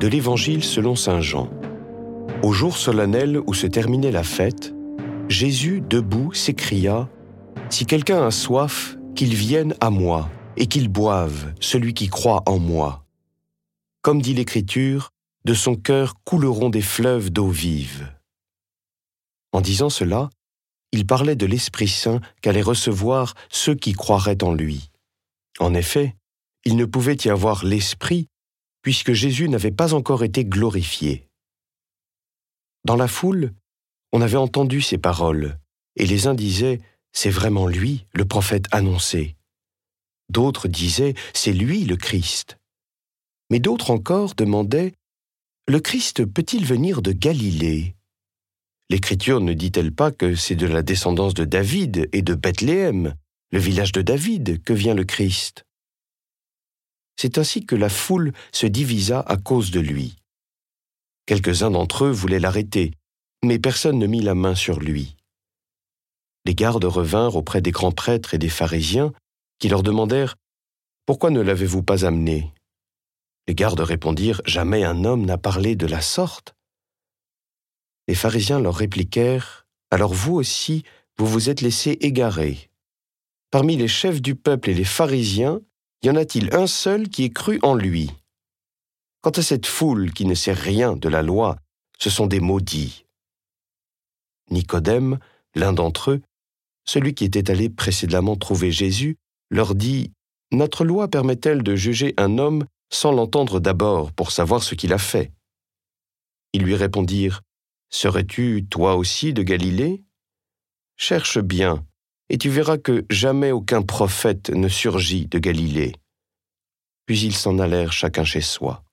De l'Évangile selon Saint Jean. Au jour solennel où se terminait la fête, Jésus, debout, s'écria ⁇ Si quelqu'un a soif, qu'il vienne à moi, et qu'il boive, celui qui croit en moi. Comme dit l'Écriture, de son cœur couleront des fleuves d'eau vive. ⁇ En disant cela, il parlait de l'Esprit Saint qu'allaient recevoir ceux qui croiraient en lui. En effet, il ne pouvait y avoir l'Esprit puisque Jésus n'avait pas encore été glorifié. Dans la foule, on avait entendu ces paroles, et les uns disaient C'est vraiment lui, le prophète annoncé. D'autres disaient C'est lui le Christ. Mais d'autres encore demandaient Le Christ peut-il venir de Galilée? L'Écriture ne dit-elle pas que c'est de la descendance de David et de Bethléem, le village de David, que vient le Christ? C'est ainsi que la foule se divisa à cause de lui. Quelques-uns d'entre eux voulaient l'arrêter, mais personne ne mit la main sur lui. Les gardes revinrent auprès des grands prêtres et des pharisiens, qui leur demandèrent Pourquoi ne l'avez-vous pas amené? Les gardes répondirent Jamais un homme n'a parlé de la sorte. Les pharisiens leur répliquèrent Alors vous aussi, vous vous êtes laissés égarer. Parmi les chefs du peuple et les pharisiens, y en a-t-il un seul qui ait cru en lui Quant à cette foule qui ne sait rien de la loi, ce sont des maudits. Nicodème, l'un d'entre eux, celui qui était allé précédemment trouver Jésus, leur dit Notre loi permet-elle de juger un homme sans l'entendre d'abord pour savoir ce qu'il a fait? Ils lui répondirent Serais-tu toi aussi de Galilée? Cherche bien, et tu verras que jamais aucun prophète ne surgit de Galilée. Puis ils s'en allèrent chacun chez soi.